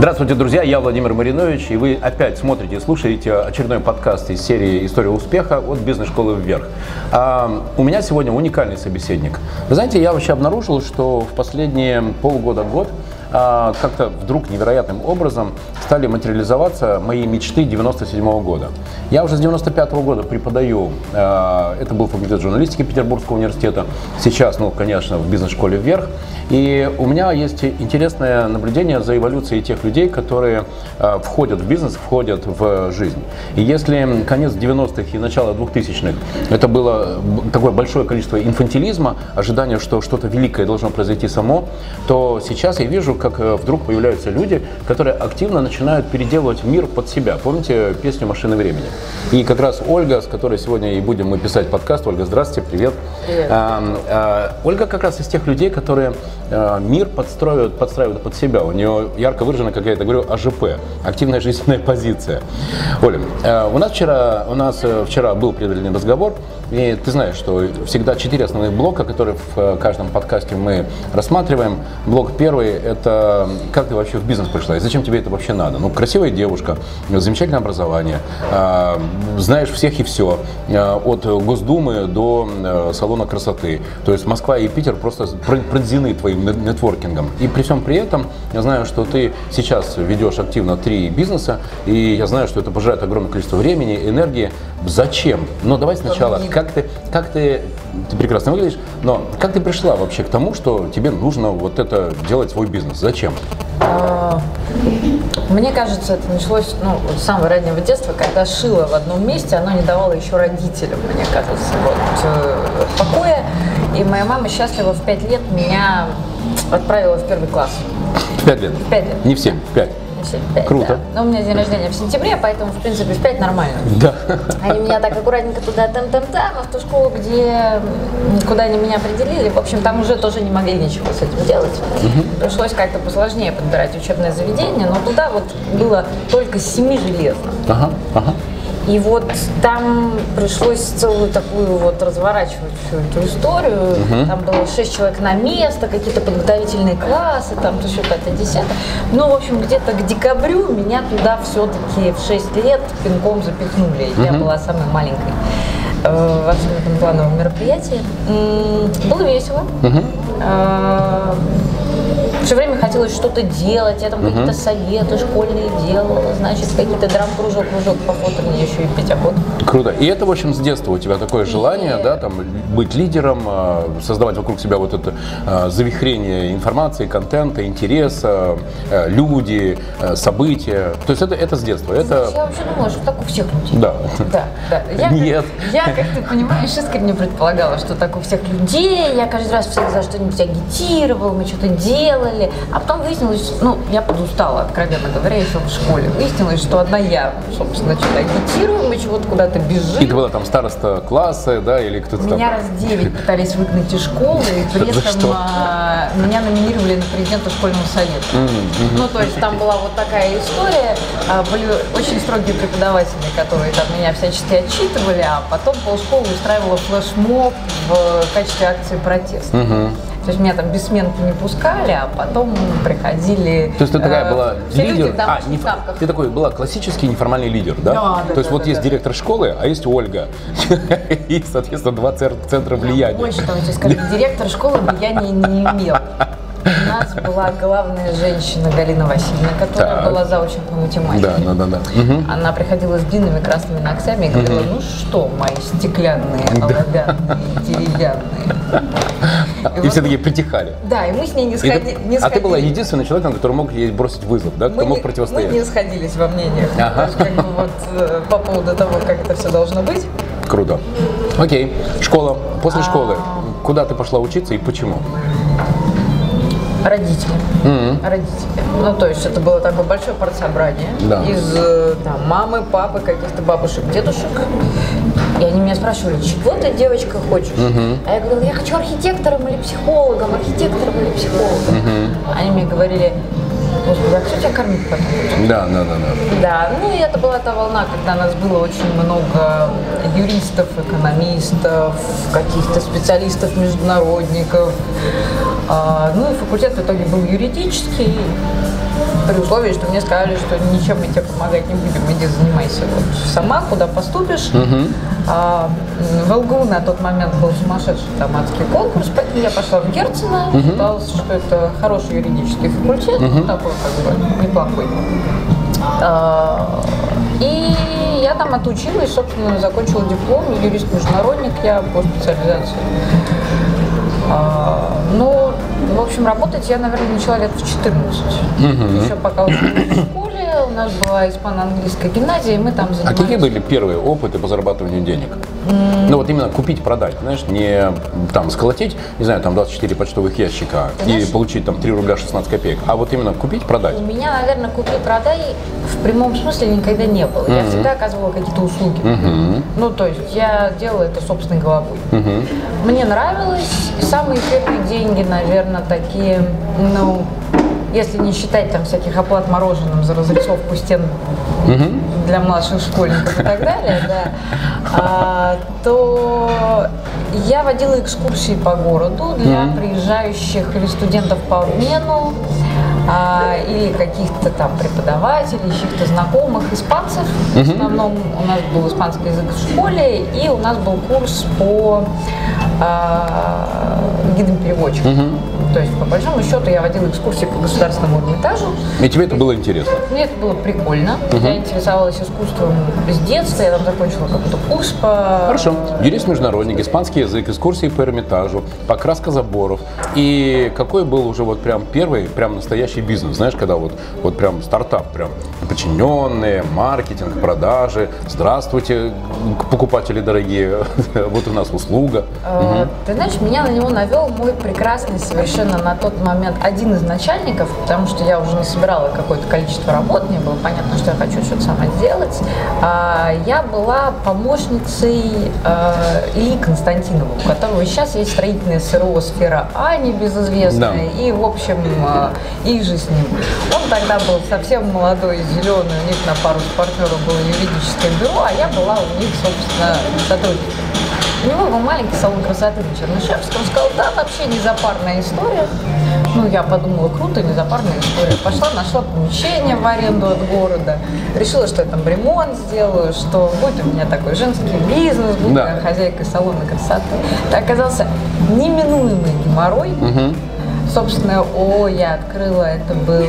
Здравствуйте, друзья, я Владимир Маринович, и вы опять смотрите и слушаете очередной подкаст из серии «История успеха» от бизнес-школы «Вверх». А, у меня сегодня уникальный собеседник. Вы знаете, я вообще обнаружил, что в последние полгода-год а, как-то вдруг невероятным образом стали материализоваться мои мечты 97 -го года. Я уже с 95 -го года преподаю, а, это был факультет журналистики Петербургского университета, сейчас, ну, конечно, в бизнес-школе «Вверх». И у меня есть интересное наблюдение за эволюцией тех людей, которые а, входят в бизнес, входят в жизнь. И если конец 90-х и начало 2000-х это было такое большое количество инфантилизма, ожидания, что что-то великое должно произойти само, то сейчас я вижу, как э, вдруг появляются люди, которые активно начинают переделывать мир под себя. Помните песню «Машина времени»? И как раз Ольга, с которой сегодня и будем мы писать подкаст. Ольга, здравствуйте, привет. Привет. А, а, Ольга как раз из тех людей, которые а, мир подстраивают, подстраивают под себя. У нее ярко выражена, как я это говорю, АЖП, активная жизненная позиция. Оля, а, у нас вчера, у нас вчера был предварительный разговор, и ты знаешь, что всегда четыре основных блока, которые в э, каждом подкасте мы рассматриваем. Блок первый – это как ты вообще в бизнес пришла и зачем тебе это вообще надо. Ну, красивая девушка, замечательное образование, э, знаешь всех и все, э, от Госдумы до салона красоты. То есть Москва и Питер просто пронзены твоим нетворкингом. И при всем при этом я знаю, что ты сейчас ведешь активно три бизнеса, и я знаю, что это пожирает огромное количество времени, энергии. Зачем? Но давай сначала, как ты, как ты, ты прекрасно выглядишь, но как ты пришла вообще к тому, что тебе нужно вот это делать свой бизнес? Зачем? А, мне кажется, это началось ну, с самого раннего детства, когда шила в одном месте, оно не давало еще родителям, мне кажется, вот, э, покоя. И моя мама счастлива в пять лет меня отправила в первый класс. В пять лет? В пять лет. Не в семь, в пять. 75. Круто. Да. Но у меня день рождения в сентябре, поэтому, в принципе, в 5 нормально. Да. Они меня так аккуратненько туда там-там-там, а в ту школу, где, куда они меня определили, в общем, там уже тоже не могли ничего с этим делать. Угу. Пришлось как-то посложнее подбирать учебное заведение, но туда вот было только семи железно. Ага, ага. И вот там пришлось целую такую вот разворачивать всю эту историю. Угу. Там было шесть человек на место, какие-то подготовительные классы, там то еще пятое, десятое. Ну, в общем, где-то к декабрю меня туда все-таки в 6 лет пинком запихнули. Угу. Я была самой маленькой э, во всем этом плановом мероприятии. Было весело. Угу все время хотелось что-то делать, я там угу. какие-то советы школьные делала, значит, какие-то драм-кружок, кружок по фото мне еще и петь охот. Круто. И это, в общем, с детства у тебя такое желание, и... да, там, быть лидером, а, создавать вокруг себя вот это а, завихрение информации, контента, интереса, а, люди, события. То есть это, это с детства. Это... Я вообще думала, что так у всех людей. Да. Да, да. Я, Нет. Я, как ты понимаешь, искренне предполагала, что так у всех людей. Я каждый раз всех за что-нибудь агитировал, мы что-то делали делали. А потом выяснилось, ну, я подустала, откровенно говоря, еще в школе. Выяснилось, что одна я, собственно, что-то агитирую, мы чего-то куда-то бежим. И ты была там староста класса, да, или кто-то там? Меня раз девять пытались выгнать из школы, и при этом а, меня номинировали на президента школьного совета. Ну, то есть там была вот такая история. А, были очень строгие преподаватели, которые там меня всячески отчитывали, а потом полшколы устраивала флешмоб в качестве акции протеста. То есть меня там без сменки не пускали, а потом приходили. То есть ты такая э, была лидер? Люди, там, а, не, ты такой была классический неформальный лидер, да? Да, да. То есть да, вот да, есть да. директор школы, а есть Ольга. И, соответственно, два центра влияния. Больше того, тебе скажу, директор школы влияния не имел. У нас была главная женщина Галина Васильевна, которая так. была заучена по математике. Да, да, да, да. Угу. Она приходила с длинными красными ногтями и говорила, ну что, мои стеклянные, оловянные, деревянные. И, все такие притихали. Да, и мы с ней не, сходи, ты, не сходились. А ты была единственным человеком, который мог ей бросить вызов, да? Кто мы мог не, противостоять? Мы не сходились во мнениях. Ага. как бы вот, э, по поводу того, как это все должно быть. Круто. Окей. Школа. После а... школы. Куда ты пошла учиться и почему? Родители. Mm-hmm. Родители. Ну, то есть это было такое большое партсобрание да. из э, там, мамы, папы, каких-то бабушек, дедушек. И они меня спрашивали, чего ты, девочка, хочешь? Uh-huh. А я говорила, я хочу архитектором или психологом, архитектором или психологом. Uh-huh. Они мне говорили, Господи, а кто тебя кормит потом? Да, да, да, да. Да, ну и это была та волна, когда нас было очень много юристов, экономистов, каких-то специалистов, международников. А, ну и факультет в итоге был юридический, при условии, что мне сказали, что ничем мы тебе помогать не будем, иди занимайся вот сама, куда поступишь. А, в ЛГУ на тот момент был сумасшедший там адский конкурс, поэтому я пошла в Герцена, считалось, что это хороший юридический факультет, ну, такой как бы неплохой. А, и я там отучилась, собственно, закончила диплом, юрист-международник я по специализации. А, ну, в общем, работать я, наверное, начала лет в 14. Еще пока училась в школе, у нас была испано-английская гимназия, и мы там А занимались... какие были первые опыты по зарабатыванию денег? Ну вот именно купить, продать, знаешь, не там сколотить, не знаю, там 24 почтовых ящика и Знаешь- получить там 3 рубля 16 копеек, а вот именно купить, продать. У меня, наверное, купи-продай в прямом смысле никогда не было. Я всегда оказывала какие-то услуги. Ну, то есть я делала это собственной головой. Мне нравилось. И самые первые деньги, наверное, такие, ну, если не считать там всяких оплат мороженым за разрисовку стен для младших школьников и так далее, да, а, то я водила экскурсии по городу для приезжающих или студентов по обмену, а, или каких-то там преподавателей, чьих-то знакомых испанцев. В основном у нас был испанский язык в школе, и у нас был курс по а, гидам-переводчикам. То есть, по большому счету, я водила экскурсии по государственному Эрмитажу. И тебе это было интересно. Мне это было прикольно. Я интересовалась искусством с детства, я там закончила какой-то курс по... Хорошо. Юрист-международник, испанский язык, экскурсии по Эрмитажу, покраска заборов. И какой был уже вот прям первый, прям настоящий бизнес, знаешь, когда вот, вот прям стартап, прям подчиненные, маркетинг, продажи. Здравствуйте, покупатели дорогие, вот у нас услуга. Э, Ты знаешь, меня на него навел мой прекрасный совершенно на тот момент один из начальников, потому что я уже насобирала какое-то количество работ, мне было понятно, что я хочу что-то сама сделать. А, Я была помощницей э, Ильи Константинова, у которого сейчас есть строительная СРО «Сфера А», небезызвестная, Да. и, в общем, э, и же с ним. Он тогда был совсем молодой, зеленый, у них на пару с партнером было юридическое бюро, а я была у них, собственно, сотрудником. У него был маленький салон красоты на Чернышевском. Сказал, да, вообще не запарная история. Ну, я подумала, круто, не запарная история. Пошла, нашла помещение в аренду от города. Решила, что я там ремонт сделаю, что будет у меня такой женский бизнес, буду Да. я хозяйкой салона красоты. Это оказался неминуемый геморрой. Собственно, ООО я открыла, это был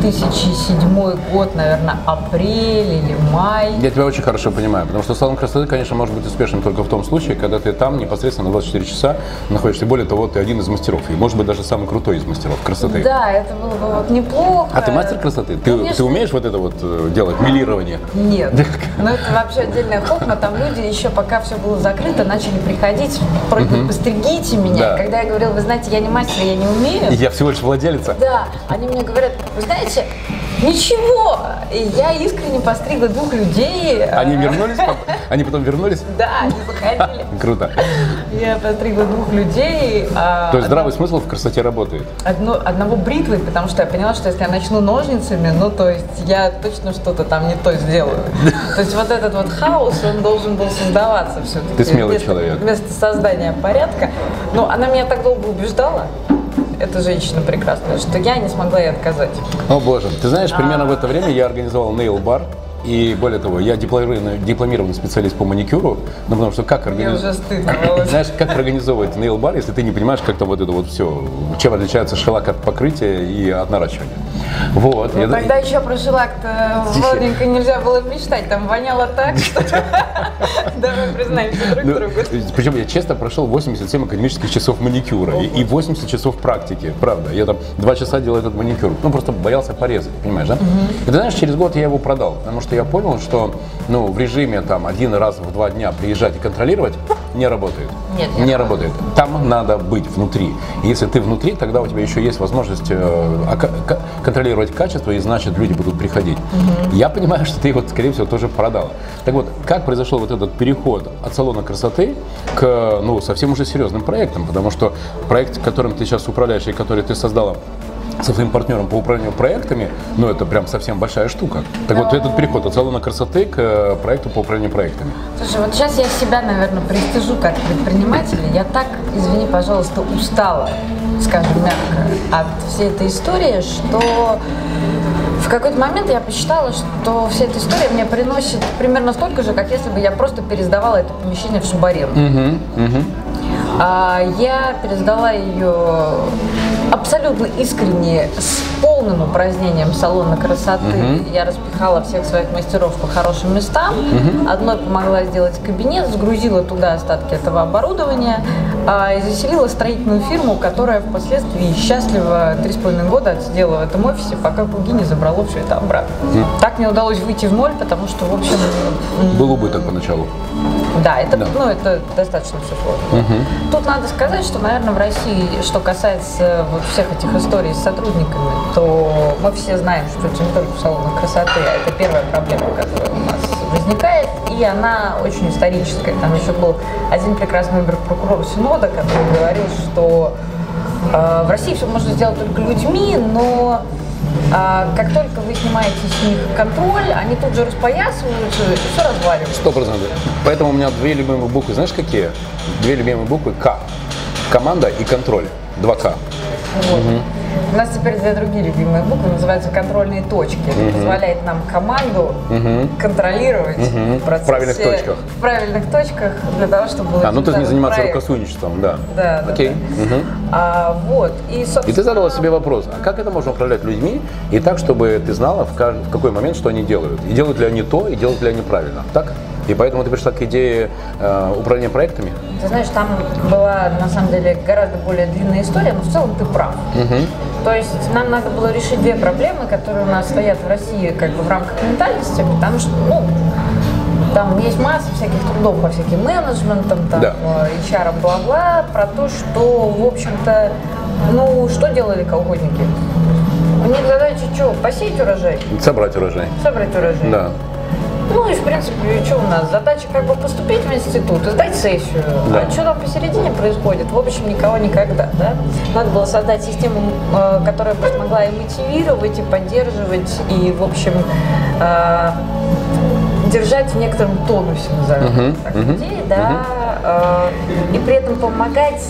2007 год, наверное, апрель или май. Я тебя очень хорошо понимаю, потому что салон красоты, конечно, может быть успешным только в том случае, когда ты там непосредственно на 24 часа находишься. Более того, ты один из мастеров, и может быть даже самый крутой из мастеров красоты. Да, это было бы вот неплохо. А ты мастер красоты? Ты, Конечно. ты умеешь вот это вот э, делать, милирование? Нет. Но это вообще отдельная хохма. Там люди еще пока все было закрыто, начали приходить, просьбой, постригите меня. Да. Когда я говорила, вы знаете, я не мастер, я не умею. Я всего лишь владелица. Да, они мне говорят, вы знаете, ничего. Я искренне постригла двух людей. Они вернулись? Они потом вернулись? Да, они заходили. Круто. Я постригла двух людей. а То есть здравый смысл в красоте работает. одно- одного бритвой, потому что я поняла, что если я начну ножницами, ну, то есть я точно что-то там не то сделаю. То есть вот этот вот хаос, он должен был создаваться все-таки. Ты смелый человек. Вместо создания порядка. Ну, она меня так долго убеждала, эта женщина прекрасная, что я не смогла ей отказать. О боже. Ты знаешь, примерно в это время я организовал нейл-бар. И более того, я дипломированный, дипломированный специалист по маникюру, ну потому что как организовать... Знаешь, как организовывать нейл-бар, если ты не понимаешь, как там вот это вот все, чем отличается шелак от покрытия и от наращивания. Вот. Ну, я- тогда еще про шелак-то Владенька нельзя было мечтать, там воняло так, что... Давай признаемся друг Ну, другу. причем я честно прошел 87 академических часов маникюра и, и 80 часов практики, правда. Я там два часа делал этот маникюр, ну просто боялся порезать, понимаешь, да? И ты знаешь, через год я его продал, потому что я понял, что ну, в режиме там один раз в два дня приезжать и контролировать не работает. Нет, не не работает. Там надо быть внутри. Если ты внутри, тогда у тебя еще есть возможность э, ка- контролировать качество, и значит люди будут приходить. Я понимаю, что ты его, скорее всего, тоже продала. Так вот, как произошел вот этот переход от салона красоты к ну, совсем уже серьезным проектам? Потому что проект, которым ты сейчас управляешь и который ты создала со своим партнером по управлению проектами, ну, это прям совсем большая штука. Так вот, этот переход от салона красоты к э, проекту по управлению проектами. Слушай, вот сейчас я себя, наверное, пристыжу как предпринимателя. Я так, извини, пожалуйста, устала, скажем мягко, от всей этой истории, что в какой-то момент я посчитала, что вся эта история мне приносит примерно столько же, как если бы я просто пересдавала это помещение в субаренду. Угу, угу. А, я пересдала ее абсолютно искренне, с полным упразднением салона красоты. Мгм. Я распихала всех своих мастеров по хорошим местам. Одной помогла сделать кабинет, сгрузила туда остатки этого оборудования а, и заселила строительную фирму, которая впоследствии счастливо три с половиной года отсидела в этом офисе, пока Куги не забрало все это обратно. Так мне удалось выйти в ноль, потому что, в общем, Был убыток поначалу. да, это, Да. Ну, это достаточно все сложно. Тут надо сказать, что, наверное, в России, что касается вот всех этих историй с сотрудниками, то мы все знаем, что это не только в салонах красоты, а это первая проблема, которая у нас возникает, и она очень историческая. Там еще был один прекрасный прокурор Синода, который говорил, что э, в России все можно сделать только людьми, но а, как только вы снимаете с них контроль, они тут же распоясываются и все разваливается. Сто процентов. Поэтому у меня две любимые буквы, знаешь какие? Две любимые буквы К. Команда и контроль. Два К. Вот. У нас теперь две другие любимые буквы называются контрольные точки. Это позволяет нам команду контролировать в процессе- В правильных точках. В правильных точках для того, чтобы был А, ну ты не заниматься проекта. рукосуйничеством, да. Да, да, Окей. да. Мгм. А, вот. И, И собственно, ты задала себе вопрос, а как это можно управлять людьми и так, чтобы ты знала в, кажд- в какой момент, что они делают? И делают ли они то, и делают ли они правильно, так? И поэтому ты пришла к идее э, управления проектами? Ты знаешь, там была на самом деле гораздо более длинная история, но в целом ты прав. То есть нам надо было решить две проблемы, которые у нас стоят в России как бы в рамках ментальности, потому что, ну, там есть масса всяких трудов по всяким менеджментам, там, Да. э, HR, бла-бла, про то, что, в общем-то, ну, что делали колхозники? У них задача что, посеять урожай, Собрать урожай. собрать урожай. Да. Ну и в принципе, что у нас? Задача как бы поступить в институт и сдать сессию. Да. А что там посередине происходит? В общем, никого никогда, да? Надо было создать систему, э, которая бы смогла и мотивировать, и поддерживать, и, в общем, э, держать в некотором тонусе, назовем Мгм, так, мгм, людей, да, э, и при этом помогать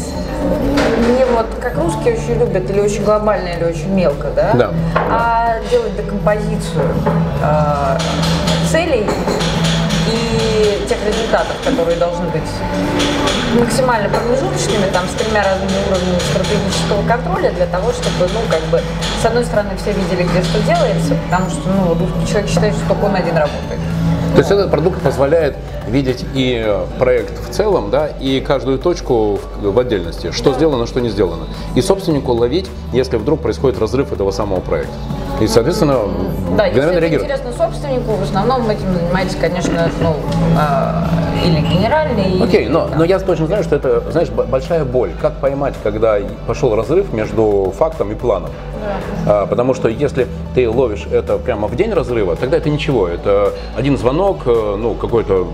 не вот как русские очень любят, или очень глобально, или очень мелко, да, Да. а делать декомпозицию э, целей и тех результатов, которые должны быть максимально промежуточными, там, с тремя разными уровнями стратегического контроля для того, чтобы, ну, как бы, с одной стороны, все видели, где что делается, потому что, ну, русский человек считает, что только он один работает. То есть этот продукт позволяет видеть и э, проект в целом, да, и каждую точку в, в отдельности, что сделано, что не сделано. И собственнику ловить, если вдруг происходит разрыв этого самого проекта. И, соответственно, Да, если это реагировать. интересно собственнику, в основном этим занимается, конечно, ну, а, или генеральный, Окей, но, там, но я точно знаю, что это, знаешь, большая боль. Как поймать, когда пошел разрыв между фактом и планом? А, потому что если ты ловишь это прямо в день разрыва, тогда это ничего. Это один звонок, э, ну, какой-то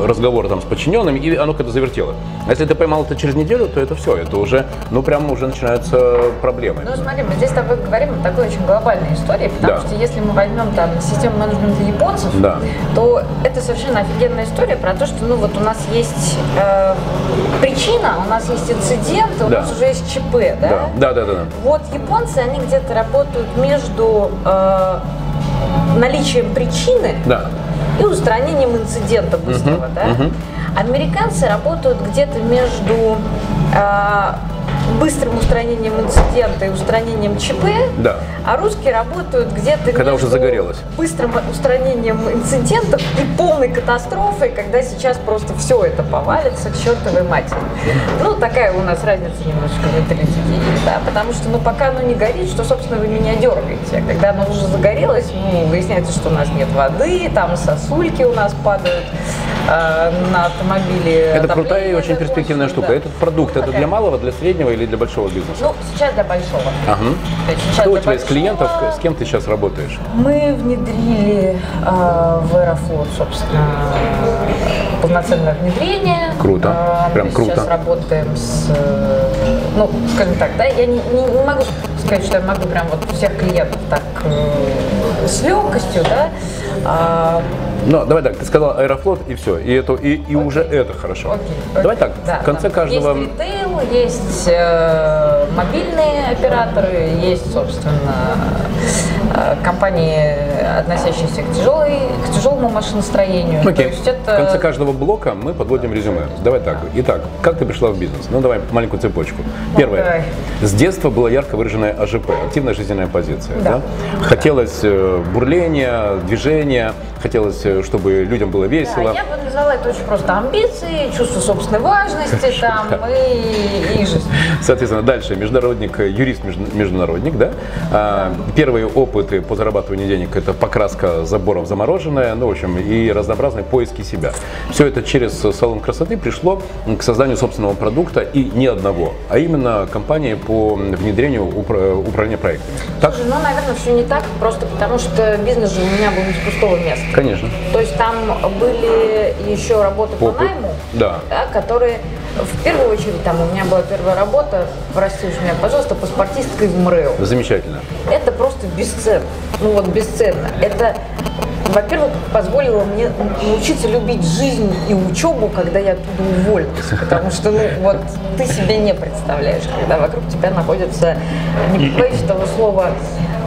разговор там с подчиненным, и оно когда завертело. А если ты поймал это через неделю, то это все. Это уже, ну, прям уже начинаются проблемы. Ну, смотри, мы здесь с тобой говорим о такой очень глобальной истории, потому Да. что если мы возьмем там систему менеджмента японцев, Да. то это совершенно офигенная история про то, что ну вот у нас есть э, причина, у нас есть инцидент, у Да. нас уже есть ЧП, да? Да, да, да, да. да. Вот японцы, они где-то работают между э, наличием причины Да. и устранением инцидента быстрого, да? Американцы работают где-то между а, быстрым устранением инцидента и устранением ЧП, Да. а русские работают где-то Когда уже загорелось. быстрым устранением инцидентов и полной катастрофой, когда сейчас просто все это повалится к чертовой матери. Ну, такая у нас разница немножечко в да, потому что, ну, пока оно не горит, что, собственно, вы меня дергаете. А когда оно уже загорелось, ну, выясняется, что у нас нет воды, там сосульки у нас падают, на автомобиле. Это отопление крутая и очень перспективная штука. да. Этот продукт, это Такая. для малого, для среднего или для большого бизнеса? Ну, сейчас для большого. Ага. То есть сейчас Кто у тебя из клиентов, большого с кем ты сейчас работаешь? Мы внедрили э, в Аэрофлот, собственно, полноценное внедрение. Круто. Э, Прям мы круто. сейчас работаем с, э, ну, скажем так, да, я не, не- не могу сказать, что я могу прям вот всех клиентов так э, с легкостью, да. А, Ну, давай так, ты сказал Аэрофлот и все, и, это, и, и уже это хорошо. Окей, окей. Давай так, Да, в конце каждого... Есть ритейл, есть э, мобильные операторы, есть, собственно, э, компании, относящиеся к, тяжелой, к тяжелому машиностроению. То Окей. есть это... В конце каждого блока мы подводим резюме. Давай так. Итак, как ты пришла в бизнес? Ну, давай маленькую цепочку. Первое. давай. С детства была ярко выраженная АЖП, активная жизненная позиция. Да. Да? Хотелось э, бурления, движения, хотелось, э, чтобы людям было Да, весело. я бы назвала это очень просто амбиции, чувство собственной важности там и, и жизнь. Соответственно, дальше международник, э, юрист между- международник, да? А, первые опыты по зарабатыванию денег это покраска заборов замороженная, ну, в общем, и разнообразные поиски себя. Все это через салон красоты пришло к созданию собственного продукта и не одного, а именно компании по внедрению упра- управления проектами. Так? Слушай, ну, наверное, все не так, просто потому что бизнес же у меня был с пустого места. Конечно. То есть там были еще работы по Опыт. найму, Да. которые в первую очередь там у меня была первая работа, прости уж меня, пожалуйста, паспортисткой в МРЭО. Замечательно. Это просто бесценно. Ну вот бесценно. Это, во-первых, позволило мне научиться любить жизнь и учебу, когда я оттуда уволилась. Потому что, ну, вот ты себе не представляешь, когда вокруг тебя находятся, не побоюсь этого слова,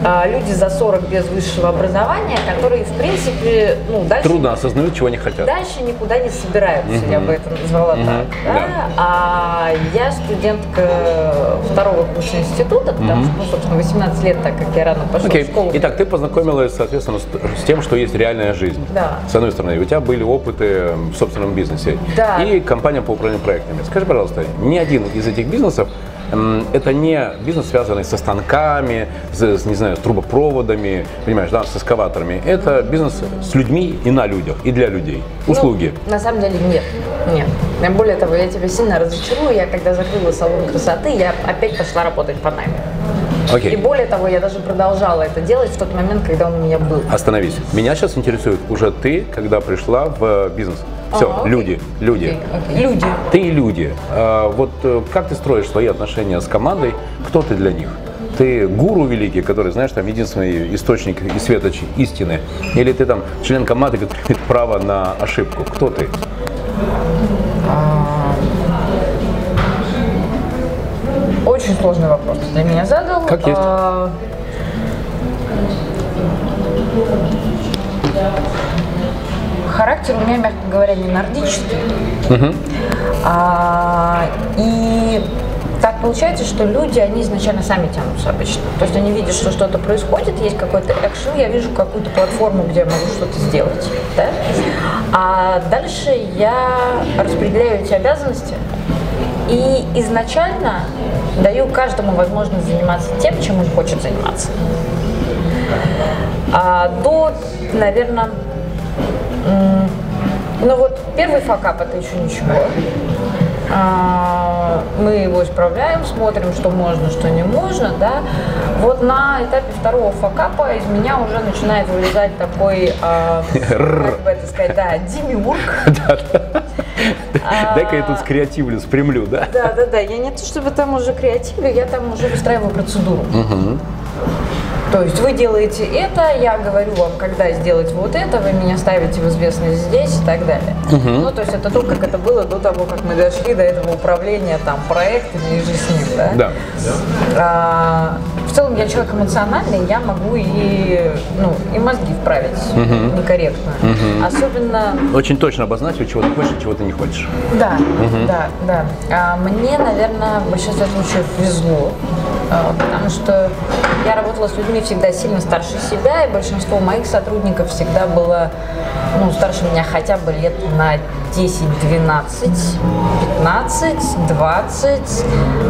а, люди за 40 без высшего образования, которые, в принципе, ну, дальше Трудно осознают, чего они хотят. Дальше никуда не собираются, я бы это назвала так. Мгм, да? да. А я студентка второго курса института, потому что, ну, собственно, 18 лет, так как я рано пошла Окей. в школу. Итак, ты познакомилась, соответственно, с, с тем, что есть реальная жизнь. Да. С одной стороны, у тебя были опыты в собственном бизнесе. Да. И компания по управлению проектами. Скажи, пожалуйста, ни один из этих бизнесов это не бизнес, связанный со станками, с, не знаю, с трубопроводами, понимаешь, да, с эскаваторами. Это бизнес с людьми и на людях, и для людей. Ну, Услуги. на самом деле нет. Нет. Более того, я тебя сильно разочарую. Я когда закрыла салон красоты, я опять пошла работать по найму. Окей. И более того, я даже продолжала это делать в тот момент, когда он у меня был. Остановись. Меня сейчас интересует уже ты, когда пришла в бизнес. Все, А, окей. люди, люди. Окей, окей. Люди. Ты и люди. А, Вот э, как ты строишь свои отношения с командой? Кто ты для них? Ты гуру великий, который, знаешь, там единственный источник и светоч истины? Или ты там член команды, который имеет право на ошибку? Кто ты? Очень сложный вопрос для меня задал. Как есть. А, Характер у меня, мягко говоря, не нордический. А, и так получается, что люди, они изначально сами тянутся обычно. То есть они видят, что что-то происходит, есть какой-то экшен, я вижу какую-то платформу, где я могу что-то сделать. Да? А дальше я распределяю эти обязанности и изначально даю каждому возможность заниматься тем, чем он хочет заниматься. А до, наверное, ну вот первый факап это еще ничего. А, Мы его исправляем, смотрим, что можно, что не можно, да. Вот на этапе второго факапа из меня уже начинает вылезать такой, а, как бы это сказать, да, демиург. Дай-ка я тут скреативлю, спрямлю, да? Да, да, да. Я не то чтобы там уже креативлю, я там уже выстраиваю процедуру. То есть вы делаете это, я говорю вам, когда сделать вот это, вы меня ставите в известность здесь и так далее. Ну, то есть это то, как это было до того, как мы дошли до этого управления там проектами и же с ним, да? Да. А, целом я человек эмоциональный, я могу и, ну, и мозги вправить некорректно. Особенно Очень точно обозначить, чего ты хочешь чего ты не хочешь. да, да, да. А мне, наверное, в большинстве случаев везло, а, потому что я работала с людьми всегда сильно старше себя, и большинство моих сотрудников всегда было ну, старше меня хотя бы лет на 10, 12, 15, 20.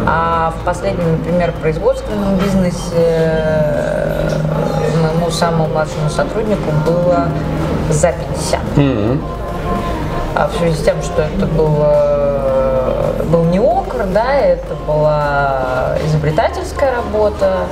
А в последнем, например, производственном бизнесе моему самому младшему сотруднику было за 50. а в связи с тем, что это было, был не окр, да, это была изобретательская работа,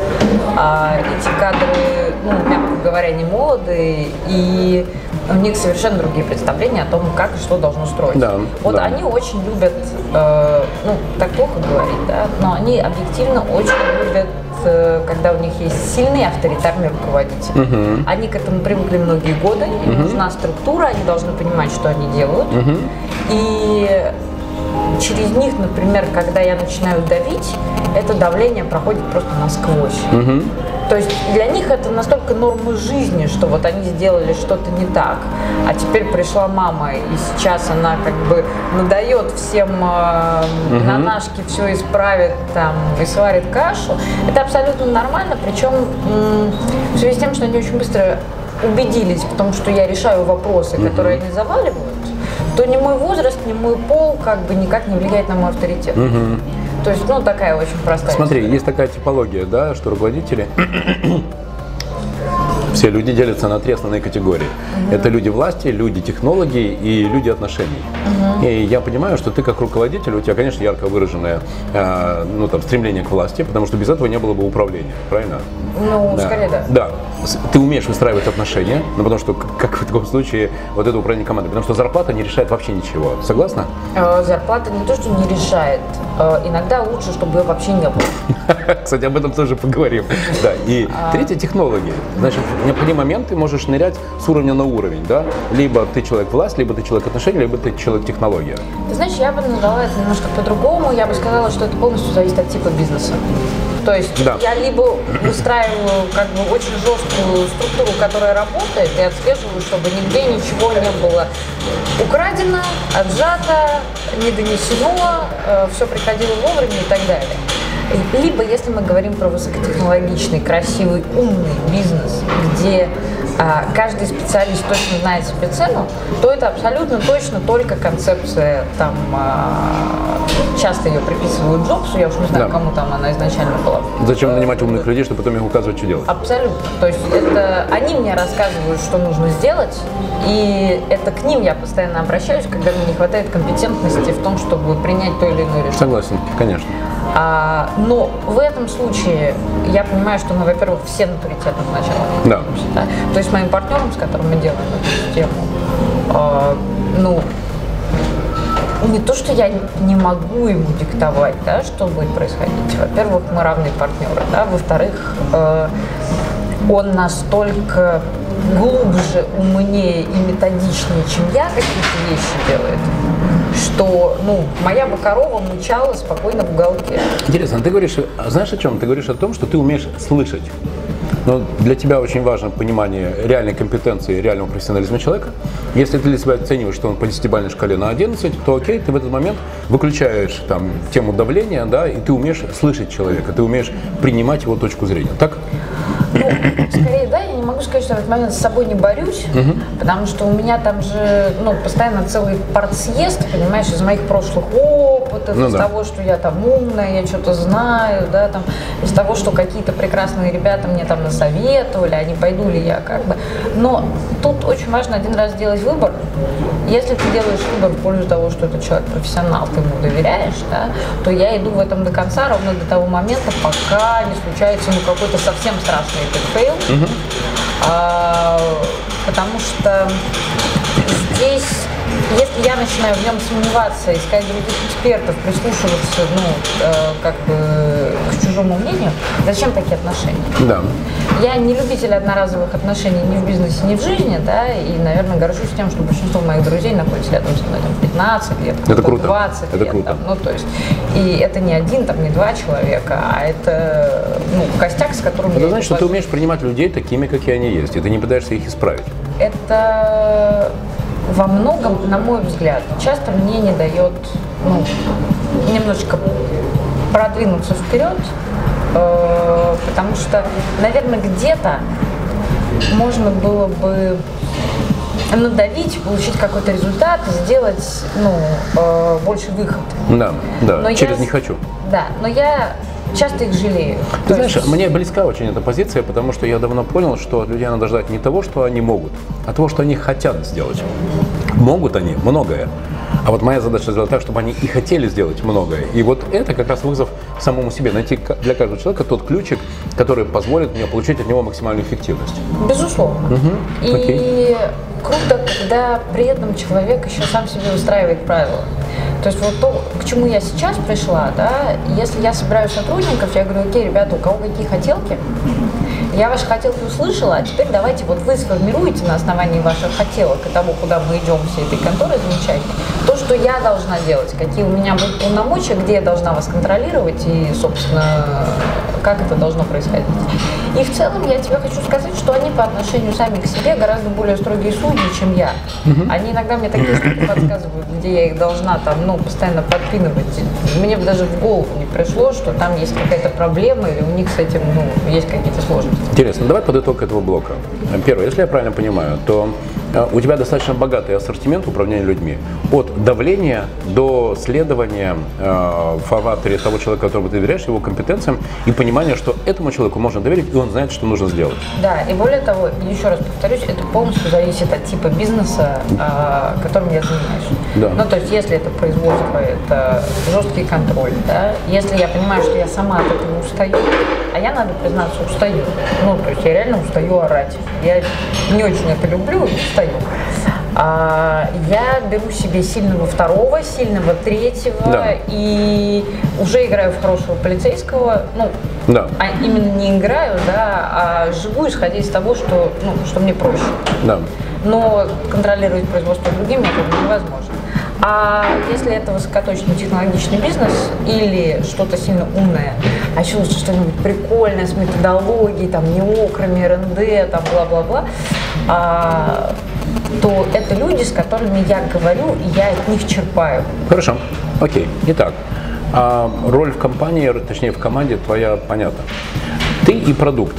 а эти кадры, ну, мягко говоря, не молодые, и у них совершенно другие представления о том, как и что должно строить. Да, вот да. они очень любят, э, ну, так плохо говорить, да, но они объективно очень любят э, когда у них есть сильный авторитарный руководитель. Они к этому привыкли многие годы, им нужна структура, они должны понимать, что они делают. И через них, например, когда я начинаю давить, это давление проходит просто насквозь. То есть для них это настолько норма жизни, что вот они сделали что-то не так, а теперь пришла мама, и сейчас она как бы надает всем э, на ножки, все исправит там и сварит кашу. Это абсолютно нормально, причем м, в связи с тем, что они очень быстро убедились в том, что я решаю вопросы, которые они заваливают, то ни мой возраст, ни мой пол как бы никак не влияет на мой авторитет. То есть, ну, такая очень простая Смотри, история. есть такая типология, да, что руководители все люди делятся на три основные категории. Это люди власти, люди технологий и люди отношений. И я понимаю, что ты как руководитель, у тебя, конечно, ярко выраженное э, ну, там, стремление к власти, потому что без этого не было бы управления, правильно? Ну, скорее да. Да. Ты умеешь выстраивать отношения, ну, потому что, как в таком случае, вот это управление командой, потому что зарплата не решает вообще ничего. Согласна? Э, Зарплата не то, что не решает. э, Иногда лучше, чтобы ее вообще не было. Кстати, об этом тоже поговорим. Да. И третье технологии. Значит, в необходимый момент ты можешь нырять с уровня на уровень, да? Либо ты человек власть, либо ты человек отношений, либо ты человек технология. Ты знаешь, я бы назвала это немножко по-другому. Я бы сказала, что это полностью зависит от типа бизнеса. То есть Да. я либо выстраиваю как бы очень жесткую структуру, которая работает, и отслеживаю, чтобы нигде ничего не было украдено, отжато, не донесено, все приходило вовремя и так далее. Либо, если мы говорим про высокотехнологичный, красивый, умный бизнес, где а, каждый специалист точно знает себе цену, то это абсолютно точно только концепция там а, часто ее приписывают Джобсу, я уж не знаю, Да. кому там она изначально была. Зачем нанимать умных людей, чтобы потом им указывать, что делать? Абсолютно. То есть это они мне рассказывают, что нужно сделать, и это к ним я постоянно обращаюсь, когда мне не хватает компетентности в том, чтобы принять то или иное решение. Согласен, конечно. А, но в этом случае я понимаю, что мы, во-первых, все на паритетных началах. Да. Да? То есть моим партнером, с которым мы делаем эту систему, а, ну, не то, что я не могу ему диктовать, да, что будет происходить. Во-первых, мы равные партнеры, да, во-вторых, э, он настолько глубже, умнее и методичнее, чем я какие-то вещи делает, что, ну, моя бы корова мычала спокойно в уголке. Интересно, ты говоришь, а знаешь о чем? Ты говоришь о том, что ты умеешь слышать. Но для тебя очень важно понимание реальной компетенции, реального профессионализма человека. Если ты для себя оцениваешь, что он по 10-бальной шкале на 11, то окей, ты в этот момент выключаешь там тему давления, да, и ты умеешь слышать человека, ты умеешь принимать его точку зрения. Так? Ну, скорее, да, я не могу сказать, что я в этот момент с собой не борюсь, потому что у меня там же, ну, постоянно целый партсъезд, понимаешь, из моих прошлых опытов, Ну из да. того, что я там умная, я что-то знаю, да, там, из того, что какие-то прекрасные ребята мне там насоветовали, а не пойду ли я, как бы. Но тут очень важно один раз сделать выбор. Если ты делаешь выбор в пользу того, что этот человек профессионал, ты ему доверяешь, да, то я иду в этом до конца, ровно до того момента, пока не случается ну, какой-то совсем страшный fail. А, потому что здесь, если я начинаю в нем сомневаться, искать других экспертов, прислушиваться, ну, э, как бы к чужому мнению, зачем такие отношения? Да. Я не любитель одноразовых отношений ни в бизнесе, ни в жизни, да, и, наверное, горжусь тем, что большинство моих друзей находится рядом со мной там 15 лет, Это круто. 20 Это лет, круто. там, ну, то есть, и это не один, там, не два человека, а это, ну, костяк, с которым я Это значит, что ты жизни. умеешь принимать людей такими, какие они есть, и ты не пытаешься их исправить. это во многом, на мой взгляд, часто мне не дает ну, немножечко продвинуться вперед, э, потому что, наверное, где-то можно было бы надавить, получить какой-то результат, сделать ну, э, больше выход. Да, да, Но я через с- не хочу. Да, но я часто их жалею. Ты знаешь, мне близка очень эта позиция, потому что я давно понял, что от людей надо ждать не того, что они могут, а того, что они хотят сделать. Могут они многое, а вот моя задача сделать так, чтобы они и хотели сделать многое. И вот это как раз вызов самому себе. Найти для каждого человека тот ключик, который позволит мне получить от него максимальную эффективность. Безусловно. Угу. И Окей. круто, когда при этом человек еще сам себе устраивает правила. То есть вот то, к чему я сейчас пришла, да, если я собираю сотрудников, я говорю, окей, ребята, у кого какие хотелки, я ваши хотелки услышала, а теперь давайте вот вы сформируете на основании ваших хотелок и того, куда мы идем всей этой конторы замечательно, то, что я должна делать, какие у меня будут полномочия, где я должна вас контролировать и, собственно, как это должно происходить. И в целом я тебе хочу сказать, что они по отношению сами к себе гораздо более строгие судьи, чем я. Они иногда мне такие штуки подсказывают, где я их должна там, ну, постоянно подпинывать. Мне бы даже в голову не пришло, что там есть какая-то проблема или у них с этим, ну, есть какие-то сложности. Интересно, давай под итог этого блока. Первое, если я правильно понимаю, то у тебя достаточно богатый ассортимент управления людьми. От давления до следования э, в фарватере того человека, которому ты доверяешь, его компетенциям и понимания, что этому человеку можно доверить, и он знает, что нужно сделать. Да, и более того, еще раз повторюсь, это полностью зависит от типа бизнеса, э, которым я занимаюсь. Да. Ну, то есть, если это производство, это жесткий контроль, да. Если я понимаю, что я сама от этого устаю, а я, надо признаться, устаю. Ну, то есть я реально устаю орать. Я не очень это люблю, устаю. А, я беру себе сильного второго, сильного третьего Да. и уже играю в хорошего полицейского. Ну, Да. а именно не играю, да, а живу исходя из того, что, ну, что мне проще. Да. Но контролировать производство другим методом невозможно. А если это высокоточный технологичный бизнес или что-то сильно умное, а еще лучше что-нибудь прикольное с методологией, там, неокрами, РНД, там, бла-бла-бла, а, то это люди, с которыми я говорю, и я от них черпаю. Хорошо. Окей. Итак, а роль в компании, точнее в команде твоя понятна. Ты и продукт.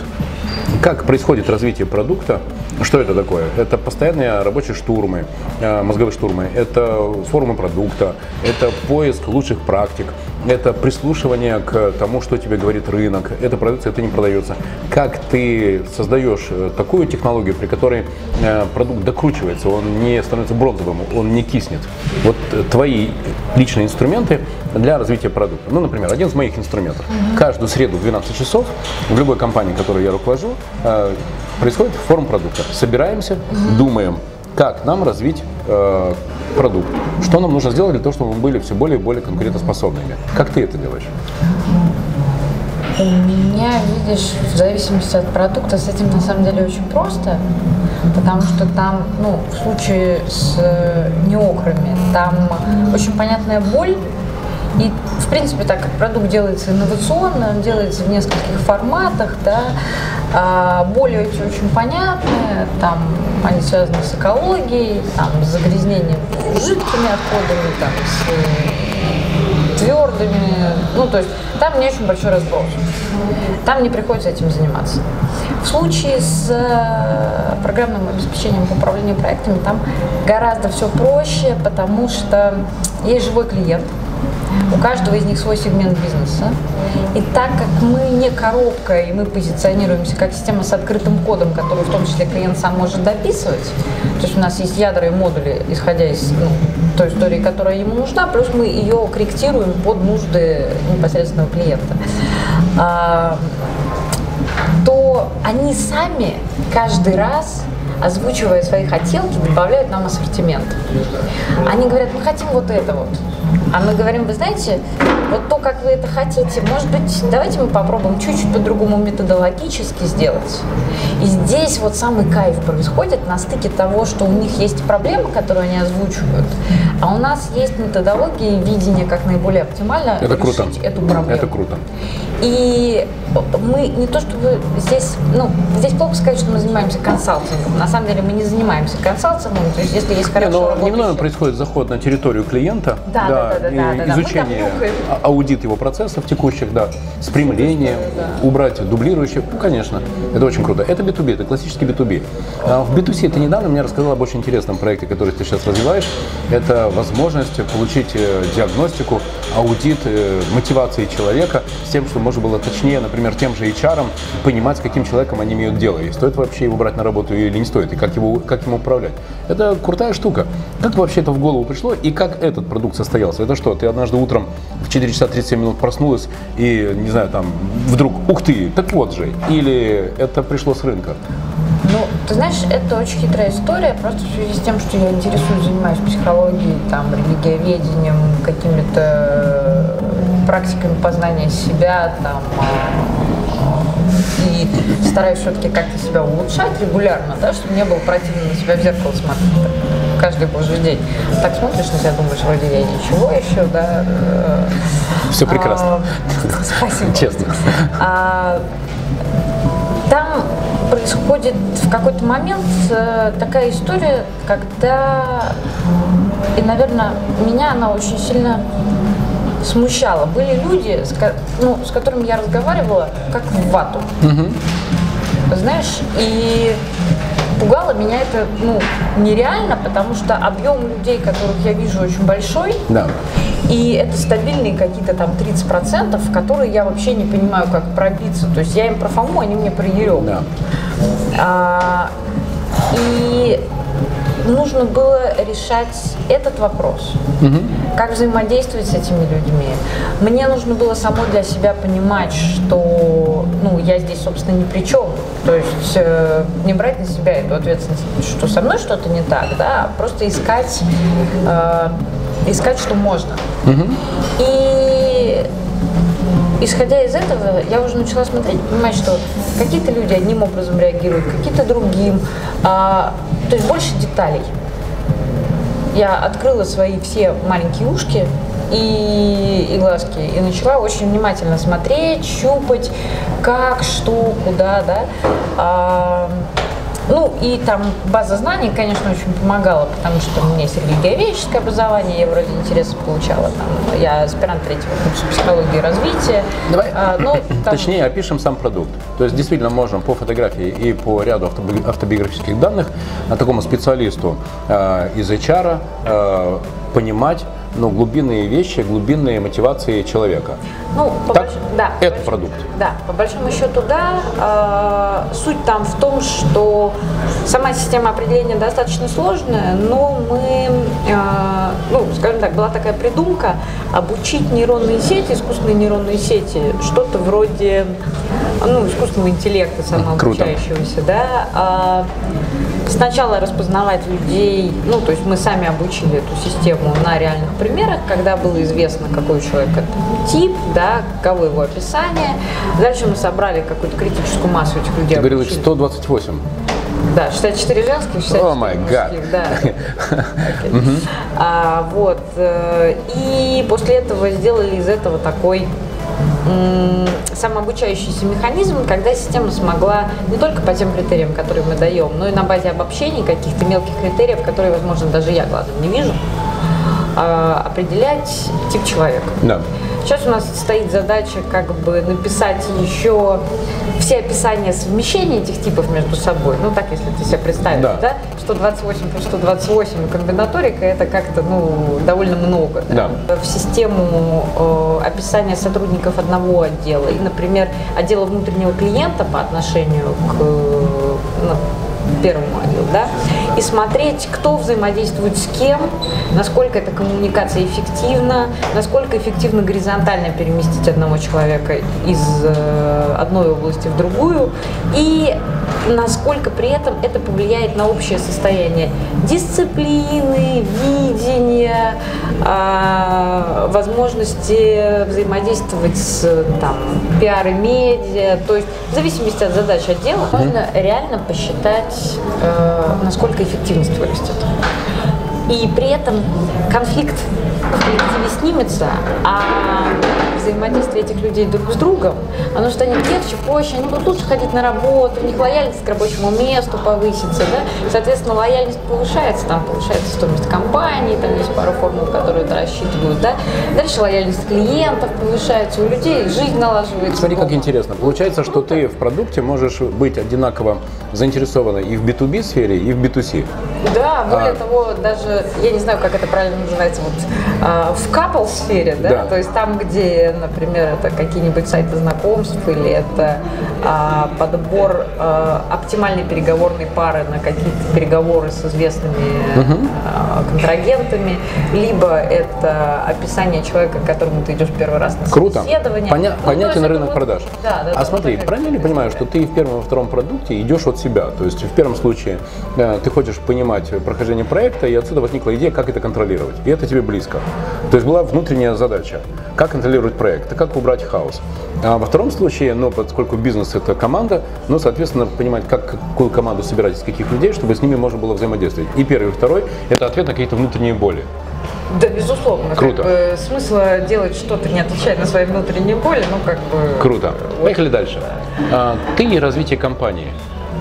Как происходит развитие продукта? Что это такое? Это постоянные рабочие штурмы, э, мозговые штурмы, это форумы продукта, это поиск лучших практик, это прислушивание к тому, что тебе говорит рынок, это продается, это не продается. Как ты создаешь э, такую технологию, при которой э, продукт докручивается, он не становится бронзовым, он не киснет? Вот твои личные инструменты для развития продукта. Ну, например, один из моих инструментов. Каждую среду в 12 часов в любой компании, которой я руковожу, происходит форум продукта. Собираемся, думаем, как нам развить э, продукт, что нам нужно сделать для того, чтобы мы были все более и более конкурентоспособными. Как ты это делаешь? У меня, видишь, в зависимости от продукта с этим на самом деле очень просто, потому что там, ну, в случае с э, неокрами, там очень понятная боль, и, в принципе, так как продукт делается инновационно, он делается в нескольких форматах, да, а боли эти очень понятные, там они связаны с экологией, там, с загрязнением жидкими отходами, там, с твердыми, ну, то есть там не очень большой разброс. Там не приходится этим заниматься. В случае с э, программным обеспечением по управлению проектами там гораздо все проще, потому что есть живой клиент, у каждого из них свой сегмент бизнеса. И так как мы не коробка, и мы позиционируемся как система с открытым кодом, который в том числе клиент сам может дописывать, то есть у нас есть ядра и модули, исходя из ну, той истории, которая ему нужна, плюс мы ее корректируем под нужды непосредственного клиента. А, то они сами каждый раз озвучивая свои хотелки, добавляют нам ассортимент. Они говорят, мы хотим вот это вот. А мы говорим, вы знаете, вот то, как вы это хотите, может быть, давайте мы попробуем чуть-чуть по-другому методологически сделать. И здесь вот самый кайф происходит на стыке того, что у них есть проблемы, которые они озвучивают, а у нас есть методологии, видение, как наиболее оптимально Это решить круто. эту проблему. Это круто. И мы не то чтобы здесь, ну, здесь плохо сказать, что мы занимаемся консалтингом. На самом деле мы не занимаемся консалтингом, то есть если есть Не, хорошо но работающий- немного происходит заход на территорию клиента, Да, да, да, да, да, да, да. изучение, Мы там нюхаем. а- аудит его процессов текущих, да, спрямление, убрать дублирующие, ну, конечно, это очень круто. Это B2B, это классический B2B. А в B2C ты недавно мне рассказал об очень интересном проекте, который ты сейчас развиваешь. Это возможность получить э, диагностику, аудит э, мотивации человека с тем, чтобы можно было точнее, например, тем же HR понимать, с каким человеком они имеют дело, и стоит вообще его брать на работу или не стоит, и как, его, как ему управлять. Это крутая штука. Как вообще это в голову пришло, и как этот продукт состоялся? Это что, ты однажды утром в 4 часа 37 минут проснулась, и, не знаю, там, вдруг, ух ты, так вот же, или это пришло с рынка? Ну, ты знаешь, это очень хитрая история, просто в связи с тем, что я интересуюсь, занимаюсь психологией, там, религиоведением, какими-то э, практиками познания себя, там, а, и стараюсь все-таки как-то себя улучшать регулярно, да, чтобы не было противно на себя в зеркало смотреть каждый божий день. Так смотришь на себя, думаешь, вроде я ничего еще, да. Э, Все прекрасно. А, спасибо. Честно. А, там происходит в какой-то момент э, такая история, когда, и, наверное, меня она очень сильно смущала. Были люди, с, ну, с которыми я разговаривала, как в вату. Знаешь, и пугало меня это ну, нереально, потому что объем людей, которых я вижу, очень большой. Да. И это стабильные какие-то там 30%, в которые я вообще не понимаю, как пробиться. То есть я им про Фому, они мне про Ерему. Да. А, и нужно было решать этот вопрос. Угу. Как взаимодействовать с этими людьми. Мне нужно было само для себя понимать, что ну, я здесь, собственно, ни при чем. То есть э, не брать на себя эту ответственность, что со мной что-то не так, да, а просто искать, э, искать, что можно. Угу. И исходя из этого, я уже начала смотреть, понимать, что какие-то люди одним образом реагируют, какие-то другим. А, то есть больше деталей. Я открыла свои все маленькие ушки и, и глазки и начала очень внимательно смотреть, щупать, как, что, куда, да. А, ну, и там база знаний, конечно, очень помогала, потому что у меня есть религиоведческое образование, я вроде интересы получала. Там, я аспирант третьего курса психологии и развития. Давай а, ну, там... точнее опишем сам продукт. То есть действительно можем по фотографии и по ряду автобиографических данных такому специалисту э, из HR э, понимать, ну, глубинные вещи, глубинные мотивации человека. Ну, по так, больш... да, это продукт. Да, по большому счету, да. Э, суть там в том, что сама система определения достаточно сложная, но мы, э, ну, скажем так, была такая придумка обучить нейронные сети, искусственные нейронные сети, что-то вроде, ну, искусственного интеллекта самообучающегося, да. Э, сначала распознавать людей, ну, то есть мы сами обучили эту систему на реальных примерах, когда было известно, какой человек это тип, да, каково его описание. Дальше мы собрали какую-то критическую массу этих людей. Ты говорил, их 128. Да, 64 женских, 64 oh мужских, да. okay. а, вот. Э, и после этого сделали из этого такой самообучающийся механизм, когда система смогла не только по тем критериям, которые мы даем, но и на базе обобщений каких-то мелких критериев, которые, возможно, даже я глазом не вижу, а, определять тип человека. Да. Сейчас у нас стоит задача как бы написать еще все описания совмещения этих типов между собой. Ну так, если ты себе представишь, да? да? 128 плюс 128 и комбинаторика это как-то ну, довольно много. Да? Да. В систему э, описания сотрудников одного отдела и, например, отдела внутреннего клиента по отношению к ну, первому отделу, да, и смотреть, кто взаимодействует с кем, насколько эта коммуникация эффективна, насколько эффективно горизонтально переместить одного человека из э, одной области в другую, и насколько при этом это повлияет на общее состояние дисциплины, видения, э, возможности взаимодействовать с там, пиар и медиа, то есть в зависимости от задач отдела можно реально посчитать, э, насколько эффективность вырастет. И при этом конфликт в коллективе снимется, а взаимодействие этих людей друг с другом, оно станет легче, проще, они будут лучше ходить на работу, у них лояльность к рабочему месту повысится, да, соответственно, лояльность повышается, там повышается стоимость компании, там есть пару формул, которые это рассчитывают, да, дальше лояльность клиентов повышается, у людей жизнь налаживается. Смотри, как интересно, получается, что ты в продукте можешь быть одинаково заинтересована и в B2B сфере, и в B2C. Да, более а... того, даже, я не знаю, как это правильно называется, вот а, в капл сфере, да? Да. то есть там, где, например, это какие-нибудь сайты знакомств или это а, подбор а, оптимальной переговорной пары на какие-то переговоры с известными а, контрагентами, либо это описание человека, к которому ты идешь первый раз на Круто. собеседование. Поня- Ну, понятен рынок вот- продаж. Да, да, а да, смотри, вот правильно ли понимаю, что ты в первом и втором продукте идешь от себя? То есть в первом случае э, ты хочешь понимать прохождение проекта, и отсюда возникла идея, как это контролировать. И это тебе близко. То есть была внутренняя задача, как контролировать проект, как убрать хаос. А во втором случае, ну, поскольку бизнес это команда, ну, соответственно, понимать, как какую команду собирать из каких людей, чтобы с ними можно было взаимодействовать. И первый, и второй – это ответ на какие-то внутренние боли. Да, безусловно. Круто. Как бы, смысла делать что-то, не отвечая на свои внутренние боли, ну, как бы... Круто. Поехали дальше. А, ты и развитие компании.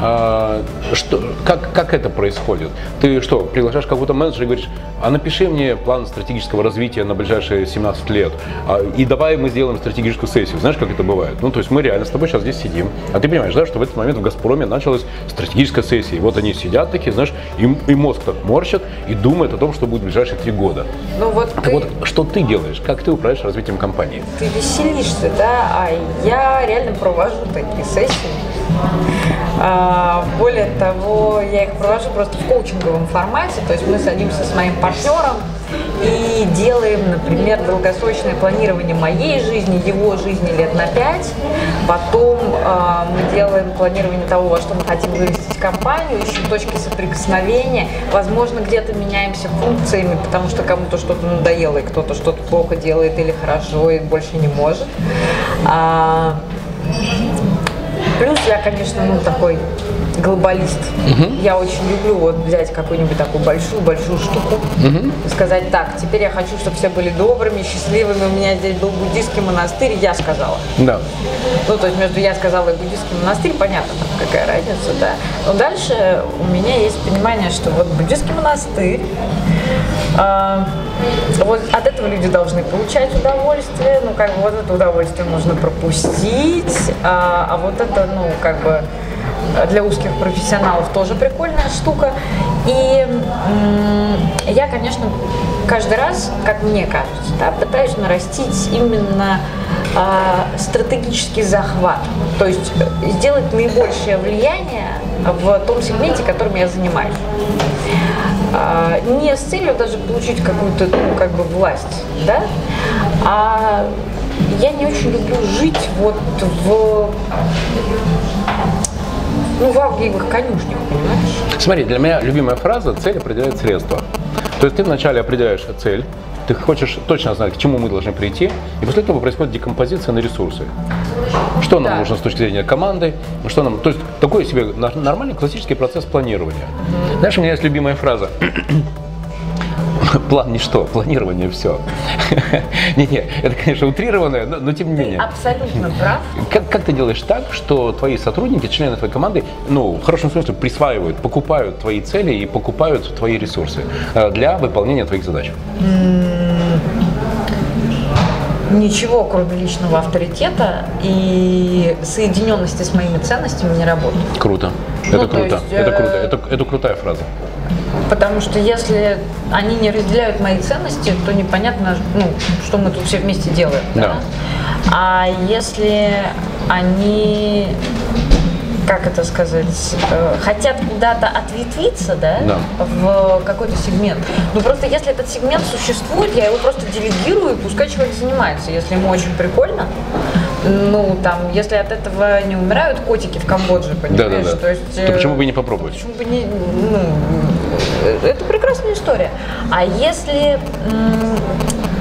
А, что, как, как это происходит? Ты что, приглашаешь какого-то менеджера и говоришь, а напиши мне план стратегического развития на ближайшие 17 лет, а, и давай мы сделаем стратегическую сессию. Знаешь, как это бывает? Ну, то есть мы реально с тобой сейчас здесь сидим, а ты понимаешь, да, что в этот момент в «Газпроме» началась стратегическая сессия. И вот они сидят такие, знаешь, и, и мозг так морщат и думает о том, что будет в ближайшие три года. Ну, вот ты, вот, что ты делаешь? Как ты управляешь развитием компании? ты веселишься, да, а я реально провожу такие сессии. А, более того, я их провожу просто в коучинговом формате, то есть мы садимся с моим партнером и делаем, например, долгосрочное планирование моей жизни, его жизни лет на пять. Потом а, мы делаем планирование того, во что мы хотим вырастить компанию, ищем точки соприкосновения. Возможно, где-то меняемся функциями, потому что кому-то что-то надоело, и кто-то что-то плохо делает или хорошо, и больше не может. А, Плюс я, конечно, ну такой глобалист. Я очень люблю вот взять какую-нибудь такую большую-большую штуку и сказать так, теперь я хочу, чтобы все были добрыми, счастливыми, у меня здесь был буддийский монастырь, я сказала. Да. Ну, то есть между я сказала и буддийский монастырь, понятно, какая разница, да. Но дальше у меня есть понимание, что вот буддийский монастырь, а, вот от этого люди должны получать удовольствие, ну, как бы вот это удовольствие можно пропустить, а, а вот это, ну, как бы для узких профессионалов тоже прикольная штука. И я, конечно, каждый раз, как мне кажется, да, пытаюсь нарастить именно а, стратегический захват, то есть э, сделать наибольшее влияние в том сегменте, которым я занимаюсь. А, не с целью даже получить какую-то, ну, как бы власть, да, а я не очень люблю жить вот в ну, в авгиевых конюшнях, понимаешь? Смотри, для меня любимая фраза «цель определяет средства». То есть ты вначале определяешь цель, ты хочешь точно знать, к чему мы должны прийти, и после этого происходит декомпозиция на ресурсы. Что нам Да. нужно с точки зрения команды, что нам... То есть такой себе нормальный классический процесс планирования. Знаешь, у меня есть любимая фраза. План ничто, планирование все. Не-не, это, конечно, утрированное, но, но тем не менее. Абсолютно прав. Как, как ты делаешь так, что твои сотрудники, члены твоей команды, ну, в хорошем смысле, присваивают, покупают твои цели и покупают твои ресурсы э, для выполнения твоих задач? Ничего, кроме личного авторитета и соединенности с моими ценностями не работает. Круто. Ну, это то круто. есть, это э, круто. Это, это крутая фраза. Потому что если они не разделяют мои ценности, то непонятно, ну, что мы тут все вместе делаем. Да. А если они, как это сказать, э, хотят куда-то ответвиться, да, Да. в какой-то сегмент. Ну просто если этот сегмент существует, я его просто делегирую, и пускай человек занимается, если ему очень прикольно. Ну, там, если от этого не умирают котики в Камбодже, понимаешь? Да-да-да. То есть, То э, почему бы и не попробовать? Почему бы не, ну, это прекрасная история. А если,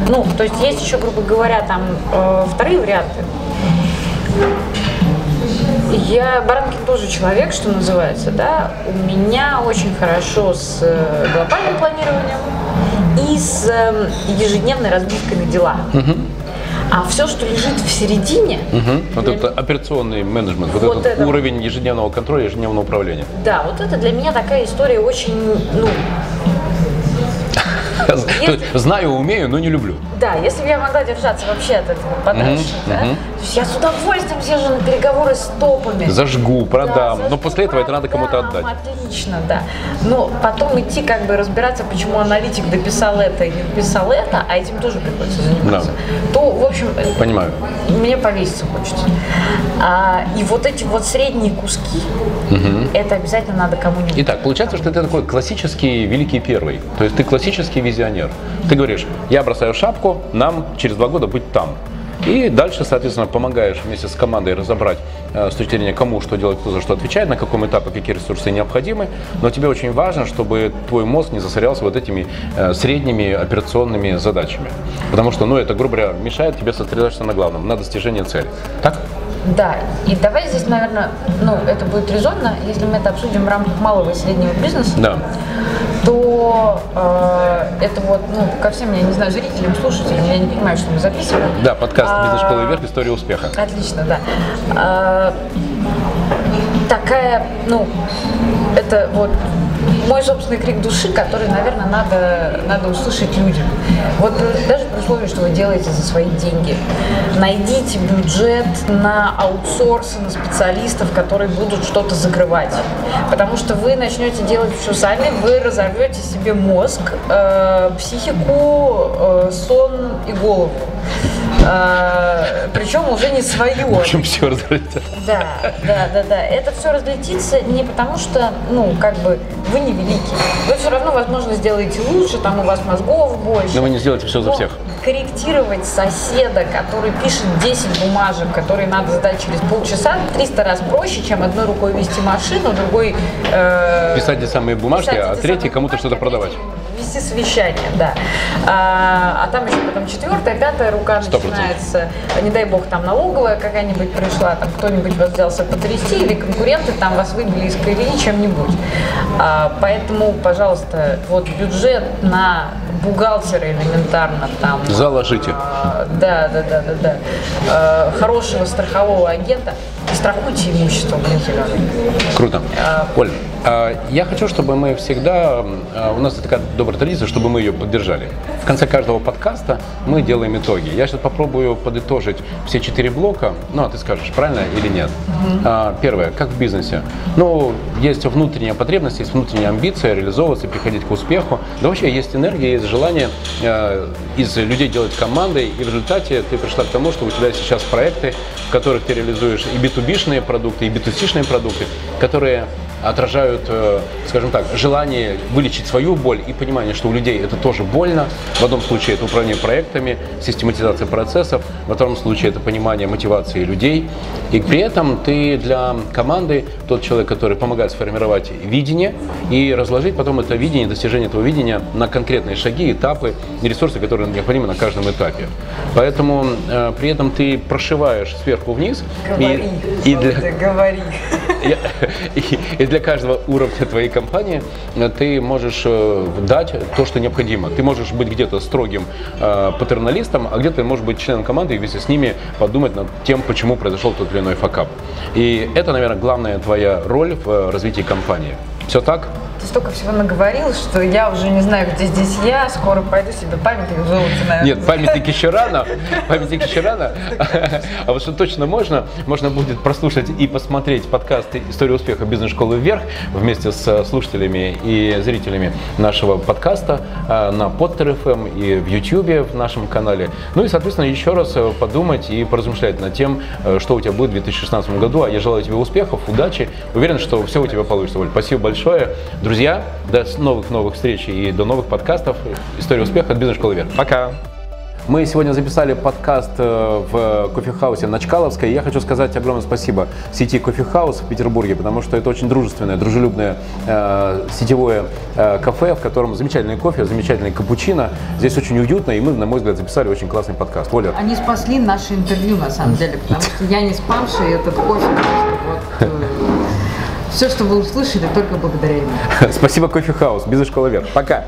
ну, то есть есть еще, грубо говоря, там э, вторые варианты. Я Баранкин тоже человек, что называется, да. У меня очень хорошо с э, глобальным планированием и с э, ежедневной разбивкой на дела. А все, что лежит в середине, Мгм. Вот это операционный менеджмент, вот, Вот этот это. уровень ежедневного контроля, ежедневного управления. Да, вот это для меня такая история очень, ну, Знаю, умею, но не люблю. Да, если бы я могла держаться вообще от этого подальше, да, то есть я с удовольствием съезжу на переговоры с топами. Зажгу, продам, Да, но после этого это надо кому-то отдать. Отлично, да. Но потом идти как бы разбираться, почему аналитик дописал это и не дописал это, а этим тоже приходится заниматься. То, в общем, э, Понимаю. мне повеситься хочется. А, и вот эти вот средние куски, это обязательно надо кому-нибудь. Итак, получается, что ты такой классический великий первый. То есть ты классический визионер. Ты говоришь, я бросаю шапку, нам через два года быть там. И дальше, соответственно, помогаешь вместе с командой разобрать э, с точки зрения, кому что делать, кто за что отвечает, на каком этапе какие ресурсы необходимы. Но тебе очень важно, чтобы твой мозг не засорялся вот этими э, средними операционными задачами. Потому что, ну, это, грубо говоря, мешает тебе сосредоточиться на главном, на достижении цели. Так? Да, и давай здесь, наверное, ну, это будет резонно, если мы это обсудим в рамках малого и среднего бизнеса, Да. то э, это вот, ну, ко всем, я не знаю, зрителям, слушателям, я не понимаю, что мы записываем. Да, подкаст А, «Бизнес-школа вверх. История успеха». Отлично, да. Такая, ну, это вот мой собственный крик души, который, наверное, надо, надо услышать людям. Вот даже при условии, что вы делаете за свои деньги, найдите бюджет на аутсорсы, на специалистов, которые будут что-то закрывать. Потому что вы начнете делать все сами, вы разорвете себе мозг, э, психику, э, сон и голову. Э, причем уже не свое. Общем, все разрыто. Да, да, да, да. Это все разлетится не потому, что, ну, как бы, вы не великий. Вы все равно, возможно, сделаете лучше, там у вас мозгов больше. Но вы не сделаете все за Но всех. Корректировать соседа, который пишет 10 бумажек, которые надо сдать через полчаса, 300 раз проще, чем одной рукой вести машину, другой... э, Писать те самые бумажки, а третий кому-то что-то продавать. Вести совещание, да. А, а там еще потом четвертая, пятая рука Сто процентов. начинается. Не дай бог, там налоговая какая-нибудь пришла, там кто-нибудь вас взялся потрясти, или конкуренты там вас выбили из колеи чем-нибудь. А, поэтому, пожалуйста, вот бюджет на бухгалтера элементарно там. Заложите. а, Да, да, да, да, да. А, хорошего страхового агента. Страхуйте имущество, блин. Круто. Оль, а, я хочу, чтобы мы всегда, а, у нас такая добрая традиция, чтобы мы ее поддержали. В конце каждого подкаста мы делаем итоги. Я сейчас попробую подытожить все четыре блока, ну, а ты скажешь, правильно или нет. А, Первое, как в бизнесе. Ну, есть внутренняя потребность, есть внутренняя амбиция реализовываться, приходить к успеху. Да вообще есть энергия, есть желание из людей делать команды, и в результате ты пришла к тому, что у тебя сейчас проекты, в которых ты реализуешь и B2B-шные продукты, и B2C-шные продукты, которые отражают, э, скажем так, желание вылечить свою боль и понимание, что у людей это тоже больно. В одном случае это управление проектами, систематизация процессов, во втором случае это понимание мотивации людей. И при этом ты для команды тот человек, который помогает сформировать видение и разложить потом это видение, достижение этого видения на конкретные шаги, этапы и ресурсы, которые необходимы на каждом этапе. Поэтому э, при этом ты прошиваешь сверху вниз. Говори, и, и для, говори. я- И, и для каждого уровня твоей компании э, ты можешь э, дать то, что необходимо. Ты можешь быть где-то строгим э, патерналистом, а где-то можешь быть членом команды и вместе с ними подумать над тем, почему произошел тот или иной факап. И это, наверное, главная твоя роль в развитии компании. Все так? Ты столько всего наговорил, что я уже не знаю, где здесь я. Скоро пойду себе памятник в золоте, наверное. Нет, памятник еще рано, памятник еще рано. А вот что точно можно, можно будет прослушать и посмотреть подкасты «История успеха бизнес-школы вверх» вместе с слушателями и зрителями нашего подкаста а, на Potter FM и в YouTube в нашем канале. Ну и, соответственно, еще раз э, подумать и поразмышлять над тем, э, что у тебя будет в 2016 году. А я желаю тебе успехов, удачи. Уверен, что все у тебя получится, Оль. Спасибо большое. Друзья, до новых-новых встреч и до новых подкастов. История успеха от бизнес-школы вверх. Пока! Мы сегодня записали подкаст э, в кофехаусе на Чкаловской. Я хочу сказать огромное спасибо сети Кофехаус в Петербурге, потому что это очень дружественное, дружелюбное э, сетевое э, кафе, в котором замечательный кофе, замечательный капучино. Здесь очень уютно, и мы, на мой взгляд, записали очень классный подкаст. Оля, Они спасли наше интервью, на самом деле, потому что я не спамша, и этот кофе просто вот... все, что вы услышали, только благодаря ему. спасибо Кофехаус, бизнес-школа вверх. Пока!